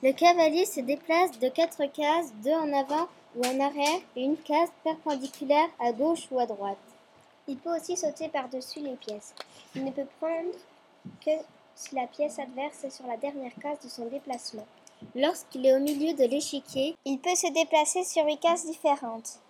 Le cavalier se déplace de quatre cases, deux en avant ou en arrière et une case perpendiculaire à gauche ou à droite. Il peut aussi sauter par-dessus les pièces. Il ne peut prendre que si la pièce adverse est sur la dernière case de son déplacement. Lorsqu'il est au milieu de l'échiquier, il peut se déplacer sur huit cases différentes.